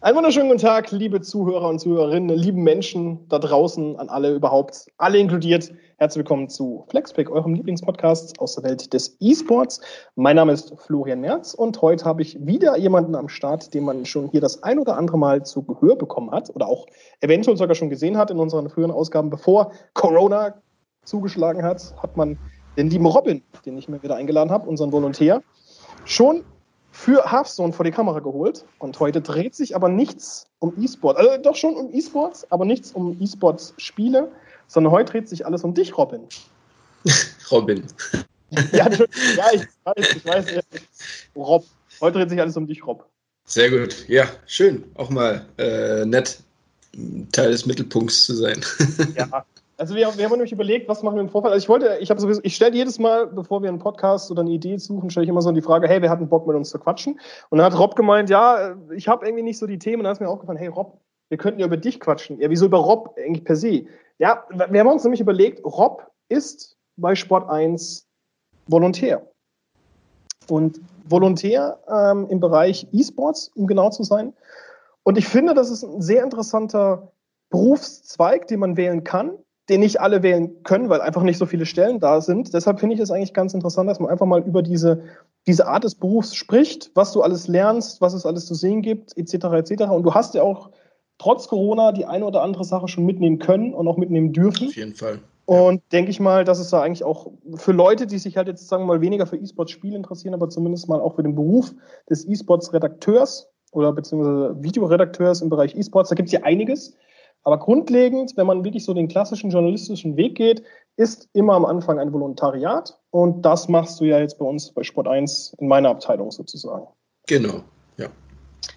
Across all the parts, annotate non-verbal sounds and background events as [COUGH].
Einen wunderschönen guten Tag, liebe Zuhörer und Zuhörerinnen, lieben Menschen da draußen, an alle überhaupt, alle inkludiert. Herzlich willkommen zu Flexpick, eurem Lieblingspodcast aus der Welt des E-Sports. Mein Name ist Florian Merz und heute habe ich wieder jemanden am Start, den man schon hier das ein oder andere Mal zu Gehör bekommen hat oder auch eventuell sogar schon gesehen hat in unseren früheren Ausgaben, bevor Corona zugeschlagen hat, hat man den lieben Robin, den ich mir wieder eingeladen habe, unseren Volontär, schon für Hearthstone vor die Kamera geholt. Und heute dreht sich aber nichts um E-Sport. Also doch schon um E-Sports, aber nichts um E-Sports-Spiele, sondern heute dreht sich alles um dich, Robin. [LAUGHS] Robin. ja, ja, ich weiß, ich weiß. Rob. Heute dreht sich alles um dich, Rob. Sehr gut. Ja, schön. Auch mal äh, nett, Teil des Mittelpunkts zu sein. ja, also wir, wir haben nämlich überlegt, was machen wir im Vorfall. Also ich wollte, ich habe sowieso, ich stelle jedes Mal, bevor wir einen Podcast oder eine Idee suchen, stelle ich immer so die Frage, hey, wer hat einen Bock mit uns zu quatschen? Und dann hat Rob gemeint, ja, ich habe irgendwie nicht so die Themen. Und dann ist mir aufgefallen, hey Rob, wir könnten ja über dich quatschen. Ja, wieso über Rob eigentlich per se? Ja, wir haben uns nämlich überlegt, Rob ist bei Sport 1 Volontär. Und Volontär ähm, im Bereich E-Sports, um genau zu sein. Und ich finde, das ist ein sehr interessanter Berufszweig, den man wählen kann den nicht alle wählen können, weil einfach nicht so viele Stellen da sind. Deshalb finde ich es eigentlich ganz interessant, dass man einfach mal über diese, diese Art des Berufs spricht, was du alles lernst, was es alles zu sehen gibt, etc. etc. Und du hast ja auch trotz Corona die eine oder andere Sache schon mitnehmen können und auch mitnehmen dürfen. Auf jeden Fall. Und denke ich mal, dass es da eigentlich auch für Leute, die sich halt jetzt sagen wir mal weniger für E-Sports-Spiele interessieren, aber zumindest mal auch für den Beruf des E-Sports-Redakteurs oder beziehungsweise Videoredakteurs im Bereich E-Sports, da gibt es ja einiges. Aber grundlegend, wenn man wirklich so den klassischen journalistischen Weg geht, ist immer am Anfang ein Volontariat. Und das machst du ja jetzt bei uns bei Sport 1 in meiner Abteilung sozusagen. Genau, ja.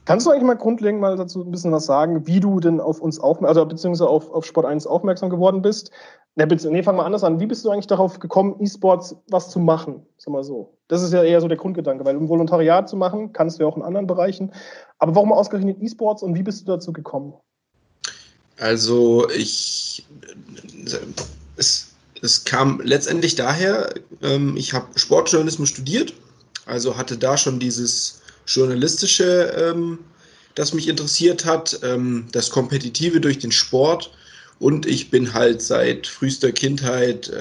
Kannst du eigentlich mal grundlegend mal dazu ein bisschen was sagen, wie du denn auf uns aufmerksam, also beziehungsweise auf, auf Sport 1 aufmerksam geworden bist? Ne, nee, fang mal anders an. Wie bist du eigentlich darauf gekommen, E-Sports was zu machen? Sag mal so. Das ist ja eher so der Grundgedanke, weil um Volontariat zu machen, kannst du ja auch in anderen Bereichen. Aber warum ausgerechnet E-Sports und wie bist du dazu gekommen? Also ich, es, es kam letztendlich daher, ähm, ich habe Sportjournalismus studiert, also hatte da schon dieses journalistische, ähm, das mich interessiert hat, ähm, das Kompetitive durch den Sport und ich bin halt seit frühester Kindheit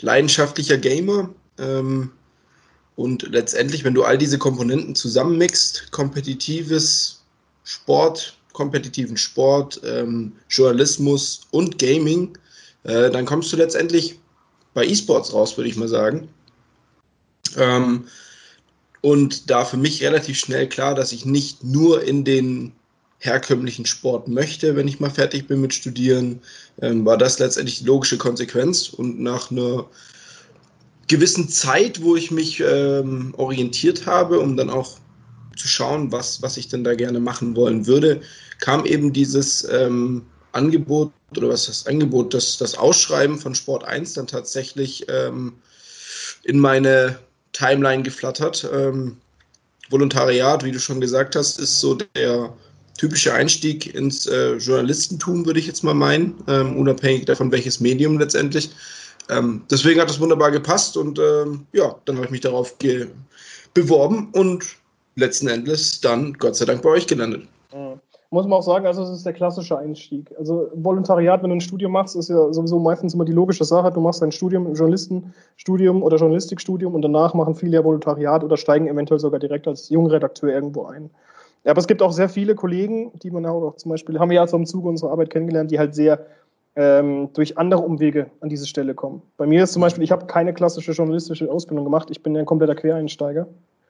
leidenschaftlicher Gamer. Und letztendlich, wenn du all diese Komponenten zusammenmixt, kompetitives Sport, kompetitiven Sport, ähm, Journalismus und Gaming, äh, dann kommst du letztendlich bei E-Sports raus, würde ich mal sagen. Ähm, und da für mich relativ schnell klar, dass ich nicht nur in den herkömmlichen Sport möchte, wenn ich mal fertig bin mit Studieren, ähm, war das letztendlich die logische Konsequenz. Und nach einer gewissen Zeit, wo ich mich ähm, orientiert habe, um dann auch zu schauen, was, was ich denn da gerne machen wollen würde, kam eben dieses ähm, Angebot oder was das Angebot, das, das Ausschreiben von Sport 1 dann tatsächlich ähm, in meine Timeline geflattert. Ähm, Volontariat, wie du schon gesagt hast, ist so der typische Einstieg ins äh, Journalistentum, würde ich jetzt mal meinen, ähm, unabhängig davon, welches Medium letztendlich. Ähm, deswegen hat das wunderbar gepasst und ähm, ja, dann habe ich mich darauf beworben und letzten Endes dann Gott sei Dank bei euch gelandet. Mhm. Muss man auch sagen, also es ist der klassische Einstieg. Also Volontariat, wenn du ein Studium machst, ist ja sowieso meistens immer die logische Sache. Du machst ein Studium, ein Journalistenstudium oder Journalistikstudium und danach machen viele ja Volontariat oder steigen eventuell sogar direkt als Jungredakteur irgendwo ein. Ja, aber es gibt auch sehr viele Kollegen, die man auch zum Beispiel, haben wir ja so im Zuge unserer Arbeit kennengelernt, die halt sehr ähm, durch andere Umwege an diese Stelle kommen. Bei mir ist zum Beispiel, ich habe keine klassische journalistische Ausbildung gemacht, ich bin ja ein kompletter Quereinsteiger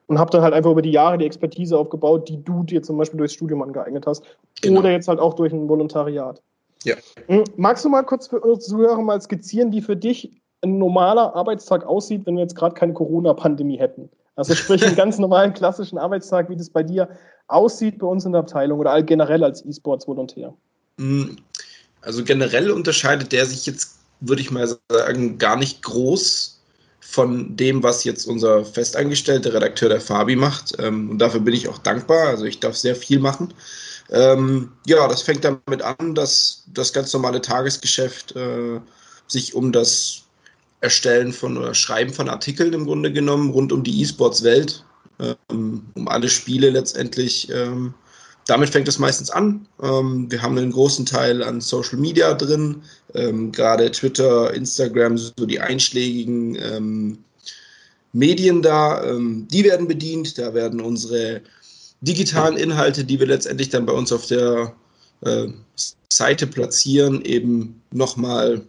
und habe dann halt einfach über die Jahre die Expertise aufgebaut, die du dir zum Beispiel durchs Studium angeeignet hast. Genau. Oder jetzt halt auch durch ein Volontariat. Ja. Hm, magst du mal kurz für unsere Zuhörer mal skizzieren, wie für dich ein normaler Arbeitstag aussieht, wenn wir jetzt gerade keine Corona-Pandemie hätten? Also sprich einen [LAUGHS] ganz normalen klassischen Arbeitstag, wie das bei dir aussieht bei uns in der Abteilung oder generell als E-Sports-Volontär. Hm, also generell unterscheidet der sich jetzt, würde ich mal sagen, gar nicht groß von dem, was jetzt unser festangestellter Redakteur, der Fabi, macht. Ähm, und dafür bin ich auch dankbar. Also ich darf sehr viel machen. Ähm, ja, das fängt damit an, dass das ganz normale Tagesgeschäft äh, sich um das Erstellen von oder Schreiben von Artikeln im Grunde genommen rund um die E-Sports-Welt, ähm, um alle Spiele letztendlich ähm, damit fängt es meistens an. Ähm, wir haben einen großen Teil an Social Media drin, ähm, gerade Twitter, Instagram, so die einschlägigen ähm, Medien da, ähm, die werden bedient. Da werden unsere digitalen Inhalte, die wir letztendlich dann bei uns auf der äh, Seite platzieren, eben nochmal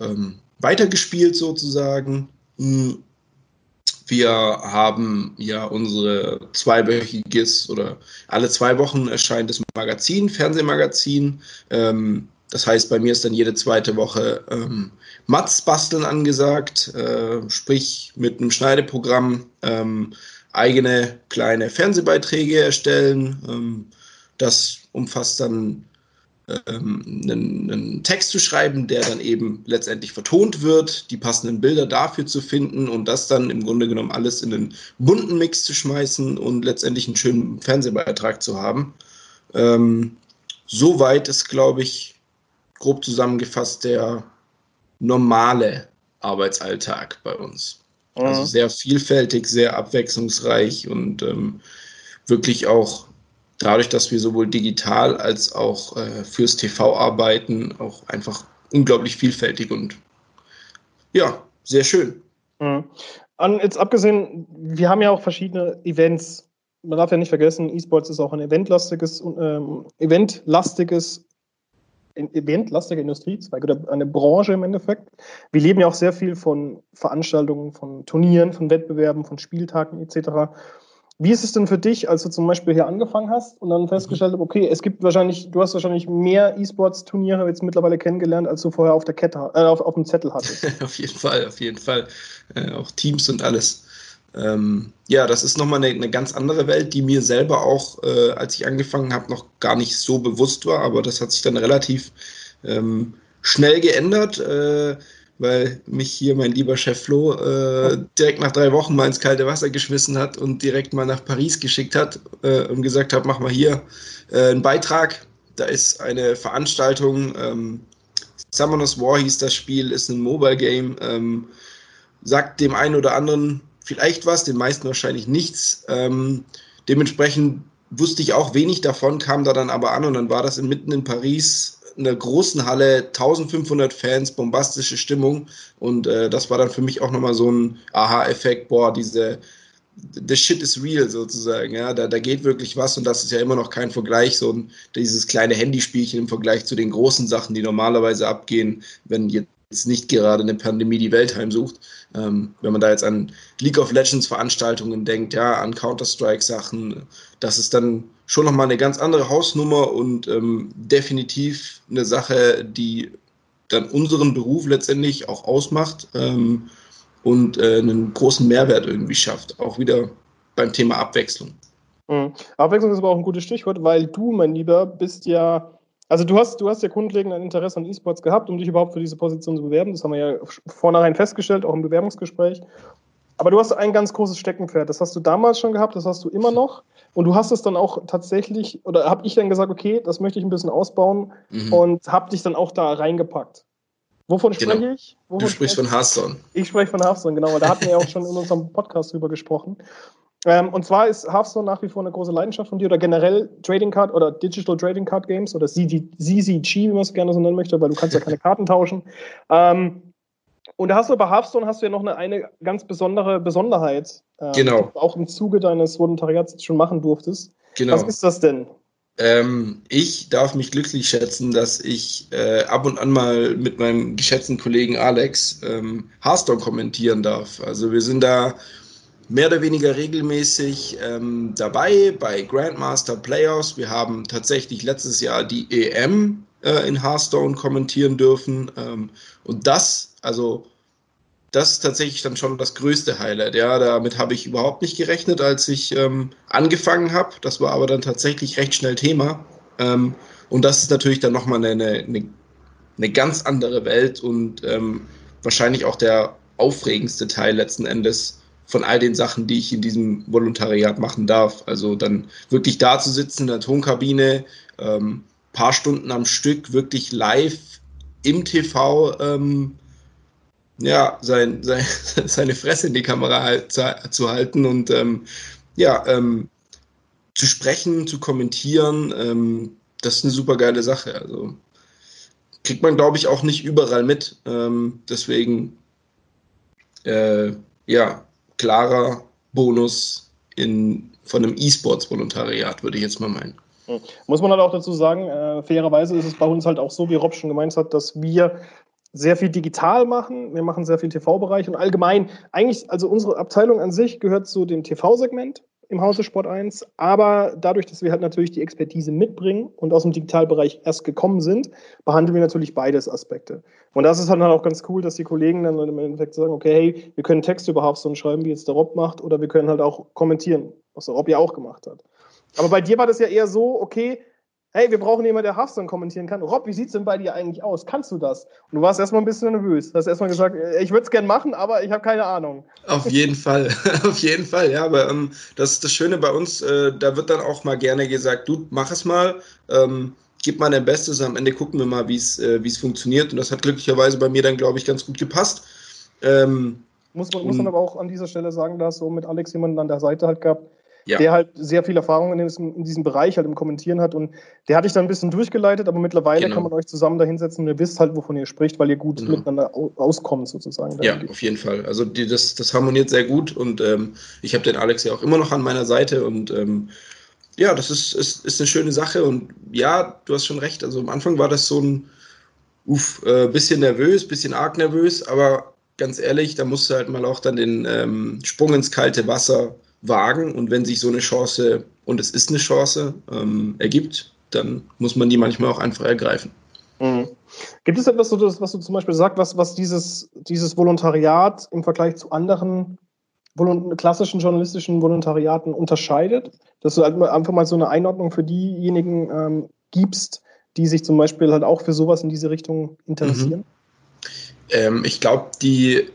ähm, weitergespielt sozusagen. Hm. Wir haben ja unsere zweiwöchiges oder alle zwei Wochen erscheint das Magazin, Fernsehmagazin. Ähm, das heißt, bei mir ist dann jede zweite Woche ähm, Mats basteln angesagt, äh, sprich mit einem Schneideprogramm ähm, eigene kleine Fernsehbeiträge erstellen. Ähm, das umfasst dann ähm, einen, einen, Text zu schreiben, der dann eben letztendlich vertont wird, die passenden Bilder dafür zu finden und das dann im Grunde genommen alles in einen bunten Mix zu schmeißen und letztendlich einen schönen Fernsehbeitrag zu haben. Ähm, soweit ist, glaube ich, grob zusammengefasst der normale Arbeitsalltag bei uns. Also mhm. Sehr vielfältig, sehr abwechslungsreich und ähm, wirklich auch dadurch, dass wir sowohl digital als auch äh, fürs TV arbeiten, auch einfach unglaublich vielfältig und ja, sehr schön. Mhm. An, jetzt abgesehen, wir haben ja auch verschiedene Events. Man darf ja nicht vergessen, E-Sports ist auch ein eventlastiges, ähm, eventlastiges eventlastige Industriezweig oder eine Branche im Endeffekt. Wir leben ja auch sehr viel von Veranstaltungen, von Turnieren, von Wettbewerben, von Spieltagen etc. Wie ist es denn für dich, als du zum Beispiel hier angefangen hast und dann festgestellt hast, okay, es gibt wahrscheinlich, du hast wahrscheinlich mehr E-Sports-Turniere jetzt mittlerweile kennengelernt, als du vorher auf der Kette, äh, auf, auf dem Zettel hattest? [LAUGHS] auf jeden Fall, auf jeden Fall. Äh, auch Teams und alles. Ähm, ja, das ist nochmal eine, eine ganz andere Welt, die mir selber auch, äh, als ich angefangen habe, noch gar nicht so bewusst war, aber das hat sich dann relativ ähm, schnell geändert. Äh, weil mich hier mein lieber Chef Flo äh, direkt nach drei Wochen mal ins kalte Wasser geschmissen hat und direkt mal nach Paris geschickt hat äh, und gesagt hat, mach mal hier äh, einen Beitrag. Da ist eine Veranstaltung, ähm, Summoners War hieß das Spiel, ist ein Mobile Game, ähm, sagt dem einen oder anderen vielleicht was, den meisten wahrscheinlich nichts. Ähm, dementsprechend wusste ich auch wenig davon, kam da dann aber an und dann war das mitten in Paris in der großen Halle, 1500 Fans, bombastische Stimmung. Und äh, das war dann für mich auch nochmal so ein Aha-Effekt, boah, diese, the shit is real sozusagen, ja, da, da geht wirklich was und das ist ja immer noch kein Vergleich, so ein, dieses kleine Handyspielchen im Vergleich zu den großen Sachen, die normalerweise abgehen, wenn jetzt nicht gerade eine Pandemie die Welt heimsucht. Ähm, wenn man da jetzt an League of Legends Veranstaltungen denkt, ja, an Counter-Strike Sachen, das ist dann schon nochmal eine ganz andere Hausnummer und ähm, definitiv eine Sache, die dann unseren Beruf letztendlich auch ausmacht ähm, und äh, einen großen Mehrwert irgendwie schafft. Auch wieder beim Thema Abwechslung. Mhm. Abwechslung ist aber auch ein gutes Stichwort, weil du, mein Lieber, bist ja, also du hast, du hast ja grundlegend ein Interesse an E-Sports gehabt, um dich überhaupt für diese Position zu bewerben. Das haben wir ja vornherein festgestellt, auch im Bewerbungsgespräch. Aber du hast ein ganz großes Steckenpferd. Das hast du damals schon gehabt, das hast du immer noch. Und du hast es dann auch tatsächlich, oder habe ich dann gesagt, okay, das möchte ich ein bisschen ausbauen mhm. und habe dich dann auch da reingepackt. Wovon genau. spreche ich? Wovon du sprichst von Hearthstone. Ich spreche von Hearthstone, genau. weil Da hatten wir ja auch schon in unserem Podcast drüber gesprochen. Ähm, und zwar ist Hearthstone nach wie vor eine große Leidenschaft von dir oder generell Trading Card oder Digital Trading Card Games oder CCG, wie man es gerne so nennen möchte, weil du kannst ja keine [LAUGHS] Karten tauschen. Ähm, und da hast du bei Hearthstone hast du ja noch eine, eine ganz besondere Besonderheit, ähm, genau. die du auch im Zuge deines Volontariats schon machen durftest. Genau. Was ist das denn? Ähm, ich darf mich glücklich schätzen, dass ich äh, ab und an mal mit meinem geschätzten Kollegen Alex ähm, Hearthstone kommentieren darf. Also wir sind da mehr oder weniger regelmäßig ähm, dabei bei Grandmaster Playoffs. Wir haben tatsächlich letztes Jahr die EM äh, in Hearthstone kommentieren dürfen. Ähm, und das, also das ist tatsächlich dann schon das größte Highlight. Ja, damit habe ich überhaupt nicht gerechnet, als ich ähm, angefangen habe. Das war aber dann tatsächlich recht schnell Thema. Ähm, und das ist natürlich dann nochmal eine, eine, eine ganz andere Welt und ähm, wahrscheinlich auch der aufregendste Teil letzten Endes von all den Sachen, die ich in diesem Volontariat machen darf. Also dann wirklich da zu sitzen in der Tonkabine, ähm, paar Stunden am Stück wirklich live im TV ähm, ja, sein, sein, [LAUGHS] seine Fresse in die Kamera halt, zu, halten und ähm, ja, ähm, zu sprechen, zu kommentieren, ähm, das ist eine super geile Sache. Also kriegt man, glaube ich, auch nicht überall mit. Ähm, deswegen, äh, ja, klarer Bonus in, von einem E-Sports-Volontariat, würde ich jetzt mal meinen. Hm. Muss man halt auch dazu sagen, äh, fairerweise ist es bei uns halt auch so, wie Rob schon gemeint hat, dass wir sehr viel digital machen, wir machen sehr viel TV-Bereich und allgemein, eigentlich, also unsere Abteilung an sich gehört zu dem TV-Segment im Hause Sport 1, aber dadurch, dass wir halt natürlich die Expertise mitbringen und aus dem Digitalbereich erst gekommen sind, behandeln wir natürlich beides Aspekte. Und das ist halt auch ganz cool, dass die Kollegen dann im Endeffekt sagen, okay, hey, wir können Texte über Hearthstone schreiben, wie jetzt der Rob macht, oder wir können halt auch kommentieren, was der Rob ja auch gemacht hat. Aber bei dir war das ja eher so, okay, hey, wir brauchen jemanden, der Hearthstone kommentieren kann. Rob, wie sieht es denn bei dir eigentlich aus? Kannst du das? Und du warst erstmal ein bisschen nervös. Du hast erstmal gesagt, äh, ich würde es gerne machen, aber ich habe keine Ahnung. Auf jeden Fall, [LAUGHS] auf jeden Fall, ja. Aber ähm, das ist das Schöne bei uns, äh, da wird dann auch mal gerne gesagt, du mach es mal, ähm, gib mal dein Bestes, am Ende gucken wir mal, wie äh, es funktioniert. Und das hat glücklicherweise bei mir dann, glaube ich, ganz gut gepasst. Ähm, muss, man, muss man aber auch an dieser Stelle sagen, dass so mit Alex jemanden an der Seite halt gehabt, ja. der halt sehr viel Erfahrung in diesem, in diesem, Bereich halt im Kommentieren hat. Und der hatte ich dann ein bisschen durchgeleitet, aber mittlerweile genau. kann man euch zusammen da hinsetzen und ihr wisst halt, wovon ihr spricht, weil ihr gut genau. miteinander auskommt sozusagen. Ja, auf jeden Fall. Also die, das, das harmoniert sehr gut und ähm, ich habe den Alex ja auch immer noch an meiner Seite und ähm, ja, das ist, ist, ist eine schöne Sache und ja, du hast schon recht. Also am Anfang war das so ein uff, äh, bisschen nervös, bisschen arg nervös, aber ganz ehrlich, da musst du halt mal auch dann den ähm, Sprung ins kalte Wasser wagen und wenn sich so eine Chance, und es ist eine Chance, ähm, ergibt, dann muss man die manchmal auch einfach ergreifen. Mhm. Gibt es etwas, was du zum Beispiel sagst, was, was dieses, dieses Volontariat im Vergleich zu anderen klassischen journalistischen Volontariaten unterscheidet? Dass du halt einfach mal so eine Einordnung für diejenigen ähm, gibst, die sich zum Beispiel halt auch für sowas in diese Richtung interessieren? Mhm. Ähm, ich glaube, die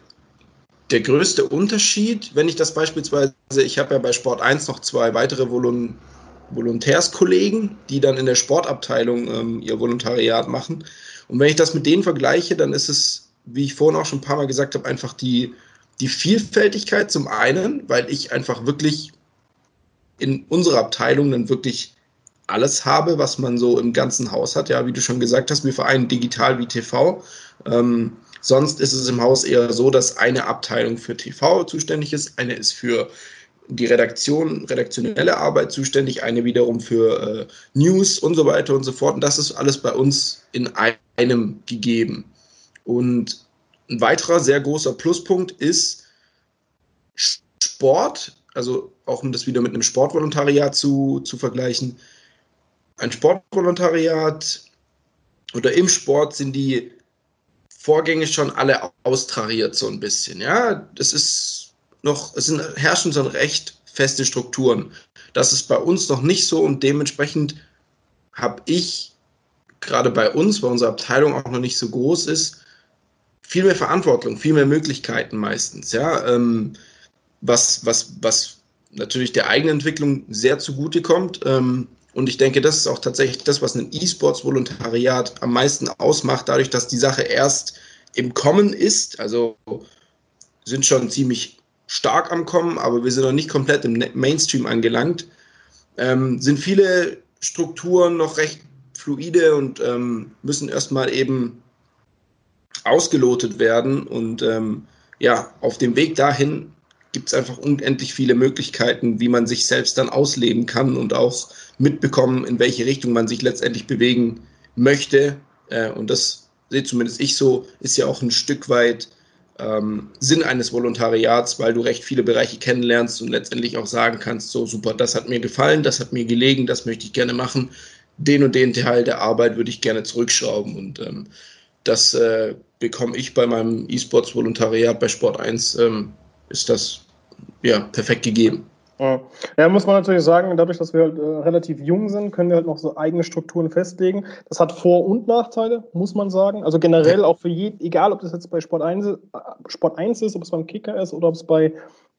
der größte Unterschied, wenn ich das beispielsweise, ich habe ja bei Sport 1 noch zwei weitere Volon Volontärskollegen, die dann in der Sportabteilung ähm, ihr Volontariat machen. Und wenn ich das mit denen vergleiche, dann ist es, wie ich vorhin auch schon ein paar Mal gesagt habe, einfach die, die Vielfältigkeit zum einen, weil ich einfach wirklich in unserer Abteilung dann wirklich alles habe, was man so im ganzen Haus hat. Ja, wie du schon gesagt hast, wir vereinen digital wie TV. Ähm, Sonst ist es im Haus eher so, dass eine Abteilung für TV zuständig ist, eine ist für die Redaktion, redaktionelle Arbeit zuständig, eine wiederum für äh, News und so weiter und so fort. Und das ist alles bei uns in einem gegeben. Und ein weiterer sehr großer Pluspunkt ist Sport, also auch um das wieder mit einem Sportvolontariat zu, zu vergleichen. Ein Sportvolontariat oder im Sport sind die Vorgänge schon alle austariert, so ein bisschen. Ja, das ist noch, es sind, herrschen so recht feste Strukturen. Das ist bei uns noch nicht so und dementsprechend habe ich gerade bei uns, weil unsere Abteilung auch noch nicht so groß ist, viel mehr Verantwortung, viel mehr Möglichkeiten meistens. Ja, ähm, was, was, was natürlich der eigenen Entwicklung sehr zugute kommt. Ähm, und ich denke, das ist auch tatsächlich das, was ein E-Sports-Volontariat am meisten ausmacht, dadurch, dass die Sache erst im Kommen ist. Also sind schon ziemlich stark am Kommen, aber wir sind noch nicht komplett im Mainstream angelangt. Ähm, sind viele Strukturen noch recht fluide und ähm, müssen erstmal eben ausgelotet werden. Und ähm, ja, auf dem Weg dahin gibt es einfach unendlich viele Möglichkeiten, wie man sich selbst dann ausleben kann und auch mitbekommen, in welche Richtung man sich letztendlich bewegen möchte. Äh, und das sehe zumindest ich so, ist ja auch ein Stück weit ähm, Sinn eines Volontariats, weil du recht viele Bereiche kennenlernst und letztendlich auch sagen kannst, so super, das hat mir gefallen, das hat mir gelegen, das möchte ich gerne machen. Den und den Teil der Arbeit würde ich gerne zurückschrauben. Und ähm, das äh, bekomme ich bei meinem E-Sports-Volontariat bei Sport 1 ähm, ist das ja perfekt gegeben. Ja, muss man natürlich sagen, dadurch, dass wir halt äh, relativ jung sind, können wir halt noch so eigene Strukturen festlegen. Das hat Vor- und Nachteile, muss man sagen. Also generell auch für jeden, egal ob das jetzt bei Sport 1, äh, Sport 1 ist, ob es beim Kicker ist oder ob es bei,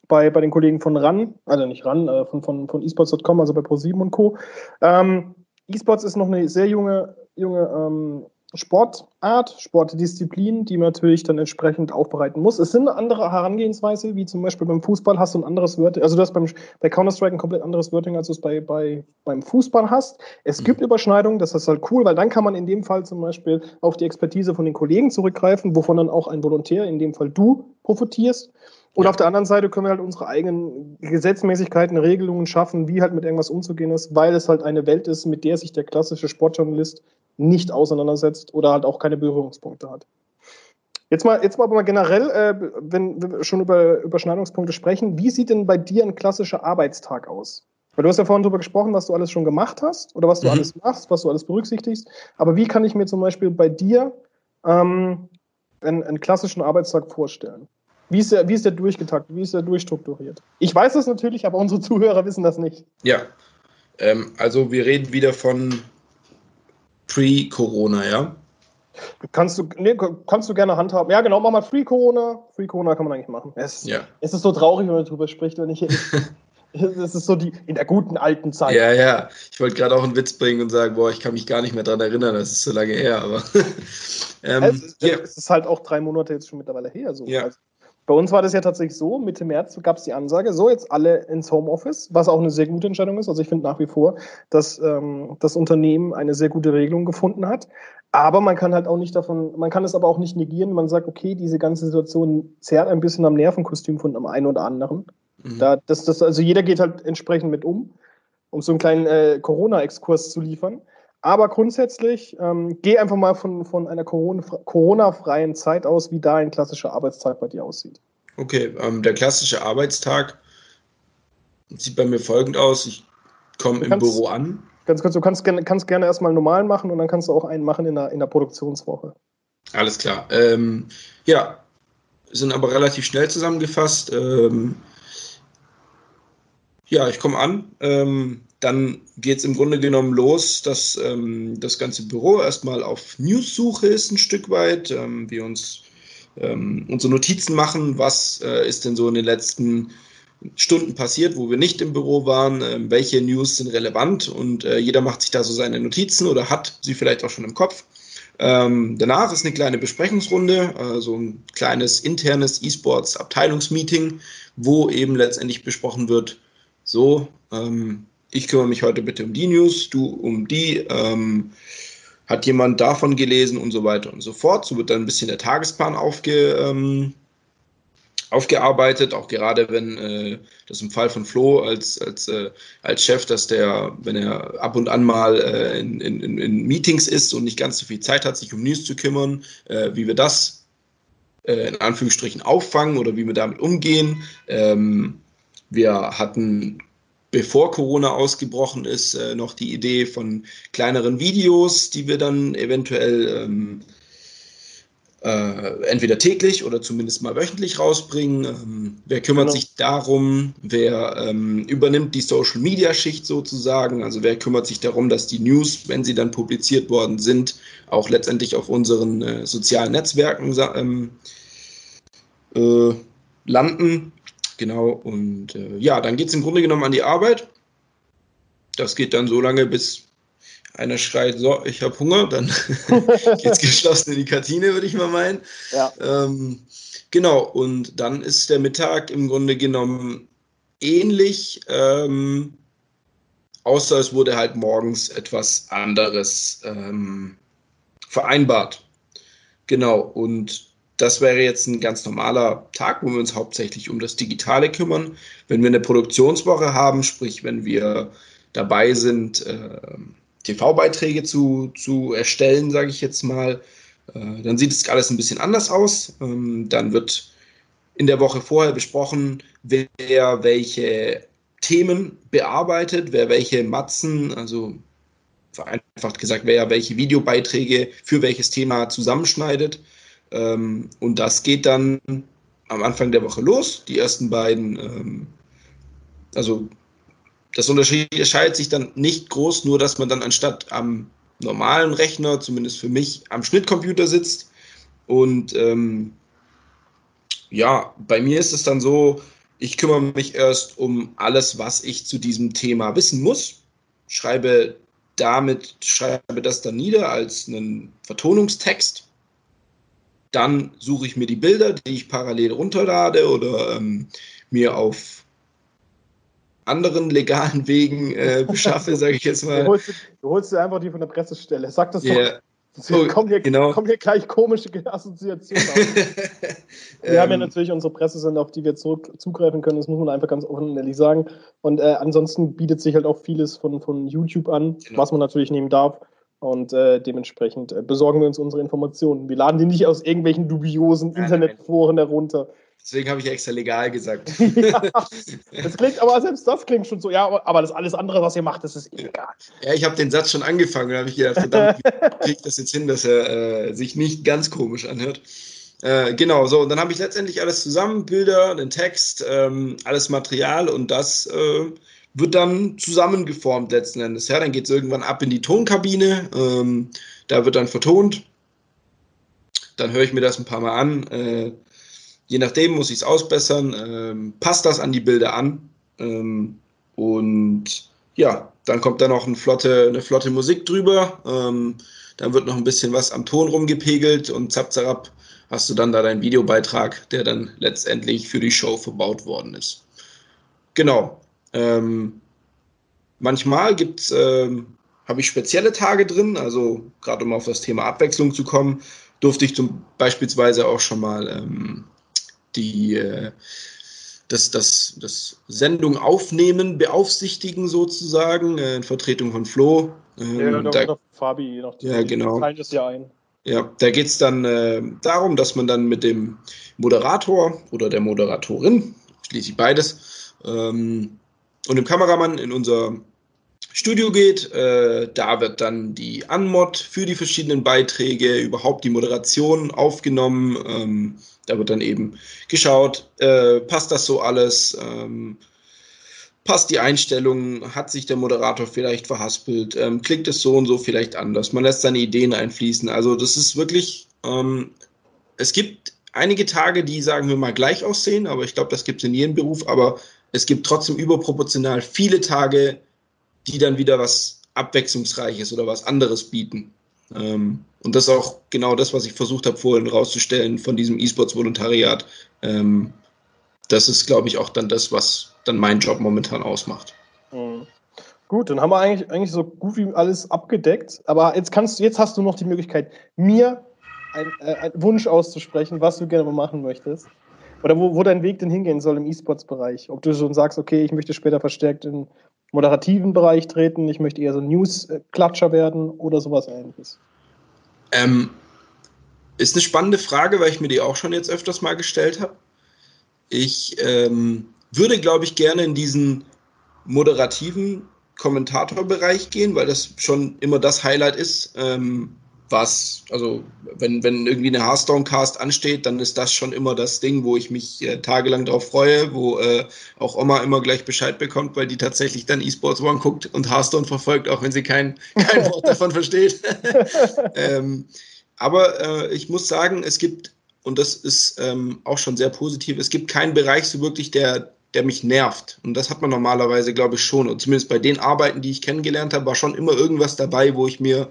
bei, bei den Kollegen von RAN, also nicht RAN, äh, von, von, von esports.com, also bei Pro7 und Co. Ähm, eSports ist noch eine sehr junge, junge ähm, Sportart, Sportdisziplin, die man natürlich dann entsprechend aufbereiten muss. Es sind eine andere Herangehensweise, wie zum Beispiel beim Fußball hast du ein anderes Wording, also du hast beim, bei Counter-Strike ein komplett anderes Wording, als du es bei, bei, beim Fußball hast. Es mhm. gibt Überschneidungen, das ist halt cool, weil dann kann man in dem Fall zum Beispiel auf die Expertise von den Kollegen zurückgreifen, wovon dann auch ein Volontär, in dem Fall du, profitierst. Und ja. auf der anderen Seite können wir halt unsere eigenen Gesetzmäßigkeiten, Regelungen schaffen, wie halt mit irgendwas umzugehen ist, weil es halt eine Welt ist, mit der sich der klassische Sportjournalist nicht auseinandersetzt oder halt auch keine Berührungspunkte hat. Jetzt mal, jetzt mal aber mal generell, äh, wenn wir schon über Überschneidungspunkte sprechen, wie sieht denn bei dir ein klassischer Arbeitstag aus? Weil du hast ja vorhin darüber gesprochen, was du alles schon gemacht hast oder was du mhm. alles machst, was du alles berücksichtigst. Aber wie kann ich mir zum Beispiel bei dir ähm, einen, einen klassischen Arbeitstag vorstellen? Wie ist, der, wie ist der durchgetaktet? Wie ist der durchstrukturiert? Ich weiß das natürlich, aber unsere Zuhörer wissen das nicht. Ja, ähm, also wir reden wieder von Pre-Corona, ja? Kannst du, nee, kannst du gerne handhaben. Ja, genau, mach mal Free-Corona. Free-Corona kann man eigentlich machen. Es, ja. es ist so traurig, wenn man darüber spricht, wenn ich. [LAUGHS] Es ist so die in der guten alten Zeit. Ja, ja. Ich wollte gerade auch einen Witz bringen und sagen, boah, ich kann mich gar nicht mehr daran erinnern, das ist so lange her, aber. [LAUGHS] ähm, es, ist, ja. es, ist, halt auch drei Monate jetzt schon mittlerweile her. So. Ja. Also, bei uns war das ja tatsächlich so, Mitte März gab es die Ansage, so jetzt alle ins Homeoffice, was auch eine sehr gute Entscheidung ist. Also ich finde nach wie vor, dass ähm, das Unternehmen eine sehr gute Regelung gefunden hat. Aber man kann halt auch nicht davon, man kann es aber auch nicht negieren. Man sagt, okay, diese ganze Situation zerrt ein bisschen am Nervenkostüm von dem einen oder anderen. Mhm. Da, das, das, also jeder geht halt entsprechend mit um, um so einen kleinen äh, Corona-Exkurs zu liefern. Aber grundsätzlich, ähm, geh einfach mal von, von einer Corona-freien Zeit aus, wie da ein klassischer Arbeitstag bei dir aussieht. Okay, ähm, der klassische Arbeitstag sieht bei mir folgend aus. Ich komme im Büro an. Ganz kurz, du kannst, kannst gerne erstmal normal machen und dann kannst du auch einen machen in der, in der Produktionswoche. Alles klar. Ähm, ja, sind aber relativ schnell zusammengefasst. Ähm, ja, ich komme an. Ähm, dann geht es im Grunde genommen los, dass ähm, das ganze Büro erstmal auf News-Suche ist, ein Stück weit. Ähm, wir uns ähm, unsere Notizen machen, was äh, ist denn so in den letzten Stunden passiert, wo wir nicht im Büro waren, äh, welche News sind relevant und äh, jeder macht sich da so seine Notizen oder hat sie vielleicht auch schon im Kopf. Ähm, danach ist eine kleine Besprechungsrunde, also ein kleines internes E-Sports-Abteilungsmeeting, wo eben letztendlich besprochen wird, so, ähm, ich kümmere mich heute bitte um die News, du um die, ähm, hat jemand davon gelesen und so weiter und so fort. So wird dann ein bisschen der Tagesplan aufge, ähm, aufgearbeitet, auch gerade wenn äh, das im Fall von Flo als, als, äh, als Chef, dass der, wenn er ab und an mal äh, in, in, in, Meetings ist und nicht ganz so viel Zeit hat, sich um News zu kümmern, äh, wie wir das äh, in Anführungsstrichen auffangen oder wie wir damit umgehen. Ähm, wir hatten bevor Corona ausgebrochen ist, äh, noch die Idee von kleineren Videos, die wir dann eventuell ähm, äh, entweder täglich oder zumindest mal wöchentlich rausbringen. Ähm, wer kümmert genau. sich darum? Wer ähm, übernimmt die Social Media Schicht sozusagen? Also wer kümmert sich darum, dass die News, wenn sie dann publiziert worden sind, auch letztendlich auf unseren äh, sozialen Netzwerken ähm, äh, landen? Genau, und äh, ja, dann geht es im Grunde genommen an die Arbeit. Das geht dann so lange, bis einer schreit, so, ich habe Hunger, dann [LAUGHS] geht es [LAUGHS] geschlossen in die Kantine, würde ich mal meinen. Ja. Ähm, genau, und dann ist der Mittag im Grunde genommen ähnlich, ähm, außer es wurde halt morgens etwas anderes ähm, vereinbart. Genau, und das wäre jetzt ein ganz normaler Tag, wo wir uns hauptsächlich um das Digitale kümmern. Wenn wir eine Produktionswoche haben, sprich wenn wir dabei sind, äh, TV-Beiträge zu, zu erstellen, sage ich jetzt mal, äh, dann sieht es alles ein bisschen anders aus. Ähm, dann wird in der Woche vorher besprochen, wer welche Themen bearbeitet, wer welche Matzen, also vereinfacht gesagt, wer welche Videobeiträge für welches Thema zusammenschneidet. Ähm, und das geht dann am Anfang der Woche los. Die ersten beiden, ähm, also das unterscheidet sich dann nicht groß, nur dass man dann anstatt am normalen Rechner, zumindest für mich, am Schnittcomputer sitzt. Und ähm, ja, bei mir ist es dann so, ich kümmere mich erst um alles, was ich zu diesem Thema wissen muss, schreibe damit schreibe das dann nieder als einen Vertonungstext. Dann suche ich mir die Bilder, die ich parallel runterlade oder ähm, mir auf anderen legalen [LAUGHS] Wegen äh, beschaffe, sage ich jetzt mal. Du holst, du holst, dir einfach die von der Pressestelle. Sag das yeah. So, kommen, hier, genau. kommen hier gleich komische Assoziationen [LAUGHS] wir haben ja ähm. natürlich unsere Pressesender, auf die wir zurück, zugreifen können, das muss man einfach ganz offen und ehrlich sagen. Und äh, ansonsten bietet sich halt auch vieles von, von YouTube an, genau. was man natürlich nehmen darf. Und äh, dementsprechend äh, besorgen wir uns unsere Informationen. Wir laden die nicht aus irgendwelchen dubiosen Internetforen herunter. Deswegen habe ich extra legal gesagt. [LAUGHS] ja, das klingt, aber selbst das klingt schon so, ja, aber das alles andere, was ihr macht, das ist illegal. Ja, ich habe den Satz schon angefangen und habe ich gedacht, verdammt, wie [LAUGHS] kriege ich das jetzt hin, dass er äh, sich nicht ganz komisch anhört. Äh, genau, so, und dann habe ich letztendlich alles zusammen, Bilder, den Text, ähm, alles Material und das äh, wird dann zusammengeformt letzten Endes. Ja, dann geht es irgendwann ab in die Tonkabine, ähm, da wird dann vertont. Dann höre ich mir das ein paar Mal an äh, je nachdem muss ich es ausbessern, ähm, passt das an die Bilder an ähm, und ja, dann kommt da noch eine flotte, eine flotte Musik drüber, ähm, dann wird noch ein bisschen was am Ton rumgepegelt und zapp, zapp, hast du dann da deinen Videobeitrag, der dann letztendlich für die Show verbaut worden ist. Genau. Ähm, manchmal gibt's, ähm, habe ich spezielle Tage drin, also gerade um auf das Thema Abwechslung zu kommen, durfte ich zum beispielsweise auch schon mal ähm, die äh, das, das, das Sendung aufnehmen, beaufsichtigen sozusagen, äh, in Vertretung von Flo. Ähm, ja, da, noch Fabi, noch die, ja, genau. teilen das ja ein. Ja, da geht es dann äh, darum, dass man dann mit dem Moderator oder der Moderatorin, schließlich beides, ähm, und dem Kameramann in unser Studio geht. Äh, da wird dann die Anmod für die verschiedenen Beiträge, überhaupt die Moderation aufgenommen. Ähm, da wird dann eben geschaut, äh, passt das so alles? Ähm, passt die Einstellung? Hat sich der Moderator vielleicht verhaspelt? Ähm, klingt es so und so vielleicht anders? Man lässt seine Ideen einfließen. Also das ist wirklich, ähm, es gibt einige Tage, die, sagen wir mal, gleich aussehen, aber ich glaube, das gibt es in jedem Beruf, aber es gibt trotzdem überproportional viele Tage, die dann wieder was Abwechslungsreiches oder was anderes bieten. Ähm, und das ist auch genau das, was ich versucht habe vorhin rauszustellen von diesem E-Sports-Volontariat. Ähm, das ist, glaube ich, auch dann das, was dann mein Job momentan ausmacht. Mhm. Gut, dann haben wir eigentlich, eigentlich so gut wie alles abgedeckt. Aber jetzt kannst jetzt hast du noch die Möglichkeit, mir einen äh, Wunsch auszusprechen, was du gerne machen möchtest. Oder wo, wo dein Weg denn hingehen soll im E-Sports-Bereich. Ob du schon sagst, okay, ich möchte später verstärkt in moderativen Bereich treten, ich möchte eher so News-Klatscher werden oder sowas ähnliches? Ähm, ist eine spannende Frage, weil ich mir die auch schon jetzt öfters mal gestellt habe. Ich ähm, würde, glaube ich, gerne in diesen moderativen Kommentatorbereich gehen, weil das schon immer das Highlight ist, ähm, was, also wenn, wenn irgendwie eine Hearthstone-Cast ansteht, dann ist das schon immer das Ding, wo ich mich äh, tagelang drauf freue, wo äh, auch Oma immer gleich Bescheid bekommt, weil die tatsächlich dann eSports One guckt und Hearthstone verfolgt, auch wenn sie kein, [LAUGHS] kein Wort davon versteht. [LAUGHS] ähm, aber äh, ich muss sagen, es gibt, und das ist ähm, auch schon sehr positiv, es gibt keinen Bereich so wirklich, der, der mich nervt. Und das hat man normalerweise, glaube ich, schon. Und zumindest bei den Arbeiten, die ich kennengelernt habe, war schon immer irgendwas dabei, wo ich mir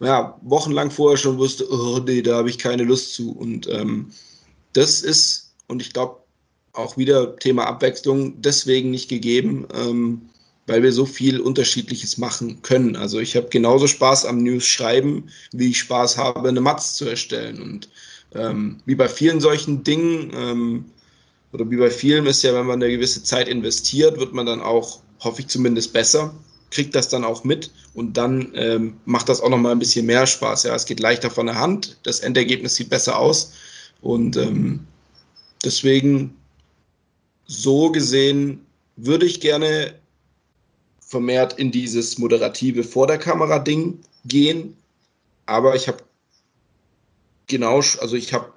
ja, wochenlang vorher schon wusste, oh nee, da habe ich keine Lust zu. Und ähm, das ist, und ich glaube, auch wieder Thema Abwechslung deswegen nicht gegeben, ähm, weil wir so viel Unterschiedliches machen können. Also ich habe genauso Spaß am News schreiben, wie ich Spaß habe, eine Matz zu erstellen. Und ähm, wie bei vielen solchen Dingen, ähm, oder wie bei vielen ist ja, wenn man eine gewisse Zeit investiert, wird man dann auch, hoffe ich zumindest, besser kriegt das dann auch mit und dann ähm, macht das auch nochmal ein bisschen mehr Spaß. Ja, es geht leichter von der Hand, das Endergebnis sieht besser aus und ähm, deswegen so gesehen würde ich gerne vermehrt in dieses moderative vor der Kamera Ding gehen, aber ich habe genau, also ich habe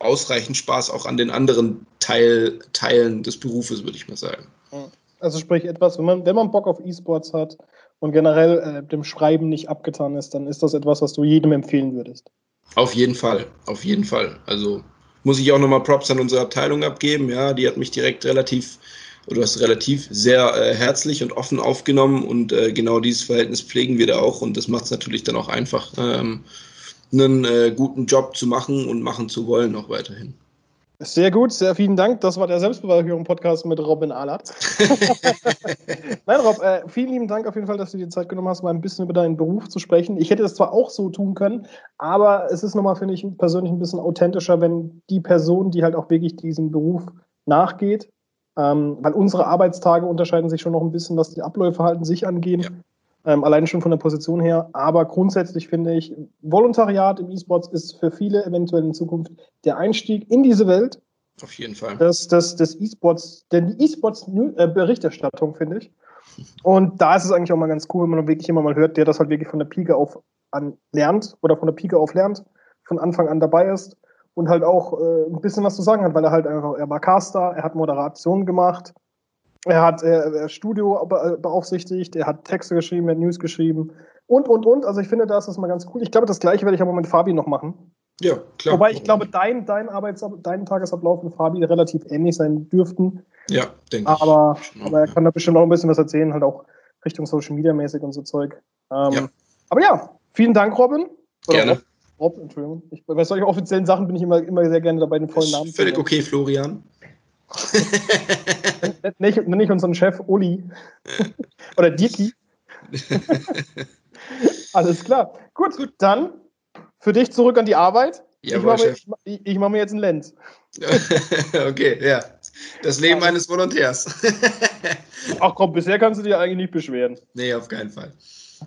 ausreichend Spaß auch an den anderen Teil, Teilen des Berufes, würde ich mal sagen. Also sprich etwas, wenn man, wenn man Bock auf E-Sports hat und generell äh, dem Schreiben nicht abgetan ist, dann ist das etwas, was du jedem empfehlen würdest. Auf jeden Fall, auf jeden Fall. Also muss ich auch nochmal Props an unsere Abteilung abgeben. Ja, die hat mich direkt relativ oder hast relativ sehr äh, herzlich und offen aufgenommen und äh, genau dieses Verhältnis pflegen wir da auch und das macht es natürlich dann auch einfach, ähm, einen äh, guten Job zu machen und machen zu wollen auch weiterhin. Sehr gut, sehr vielen Dank. Das war der Selbstbeweihräucherung-Podcast mit Robin Ahlert. [LAUGHS] Nein, Rob, äh, vielen lieben Dank auf jeden Fall, dass du dir Zeit genommen hast, mal ein bisschen über deinen Beruf zu sprechen. Ich hätte es zwar auch so tun können, aber es ist nochmal, finde ich, persönlich ein bisschen authentischer, wenn die Person, die halt auch wirklich diesem Beruf nachgeht, ähm, weil unsere Arbeitstage unterscheiden sich schon noch ein bisschen, was die Abläufe halten, sich angehen. Ja. Ähm, alleine schon von der Position her. Aber grundsätzlich finde ich, Volontariat im E-Sports ist für viele eventuell in Zukunft der Einstieg in diese Welt. Auf jeden Fall. Das, das, das E-Sports, denn die E-Sports-Berichterstattung, finde ich. Und da ist es eigentlich auch mal ganz cool, wenn man wirklich immer mal hört, der das halt wirklich von der Pike auf an lernt oder von der Pike auf lernt, von Anfang an dabei ist und halt auch äh, ein bisschen was zu sagen hat, weil er halt einfach, er war Caster, er hat Moderation gemacht, er hat äh, Studio beaufsichtigt, er hat Texte geschrieben, er hat News geschrieben und, und, und. Also ich finde, das ist mal ganz cool. Ich glaube, das gleiche werde ich aber mit Fabi noch machen. Ja, klar. Wobei ich glaube, dein, dein, Arbeits dein Tagesablauf mit Fabi relativ ähnlich sein dürften. Ja, denke ich. Aber, aber er kann da bestimmt auch ein bisschen was erzählen, halt auch Richtung Social Media mäßig und so Zeug. Ähm, ja. Aber ja, vielen Dank, Robin. Oder Gerne. Rob, Entschuldigung. Ich, bei solchen offiziellen Sachen bin ich immer, immer sehr gerne dabei, den vollen Namen zu Völlig okay, Florian. Nicht, nicht unseren Chef Uli. Oder Dirki. [LAUGHS] Alles klar. Gut, gut, dann für dich zurück an die Arbeit. Jawohl, ich mache ich, ich mach mir jetzt einen Lenz. [LAUGHS] okay, ja. Das Leben also. eines Volontärs. [LAUGHS] Ach komm, bisher kannst du dir eigentlich nicht beschweren. Nee, auf keinen Fall.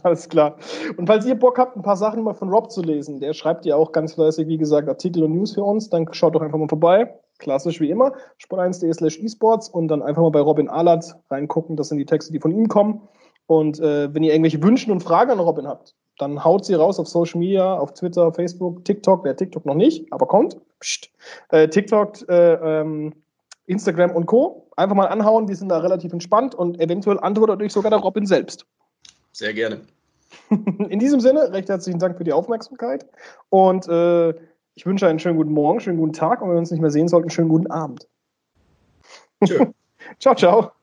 Alles klar. Und falls ihr Bock habt, ein paar Sachen mal von Rob zu lesen, der schreibt ja auch ganz fleißig, wie gesagt, Artikel und News für uns, dann schaut doch einfach mal vorbei. Klassisch wie immer, sport1.de slash esports und dann einfach mal bei Robin Ahlert reingucken. Das sind die Texte, die von ihm kommen. Und äh, wenn ihr irgendwelche Wünsche und Fragen an Robin habt, dann haut sie raus auf Social Media, auf Twitter, Facebook, TikTok, wer TikTok noch nicht, aber kommt. Psst. Äh, TikTok, äh, ähm, Instagram und Co. Einfach mal anhauen, die sind da relativ entspannt und eventuell antwortet euch sogar der Robin selbst. Sehr gerne. [LAUGHS] In diesem Sinne, recht herzlichen Dank für die Aufmerksamkeit und äh, ich wünsche einen schönen guten Morgen, schönen guten Tag und wenn wir uns nicht mehr sehen sollten, schönen guten Abend. Tschö. [LAUGHS] ciao, ciao.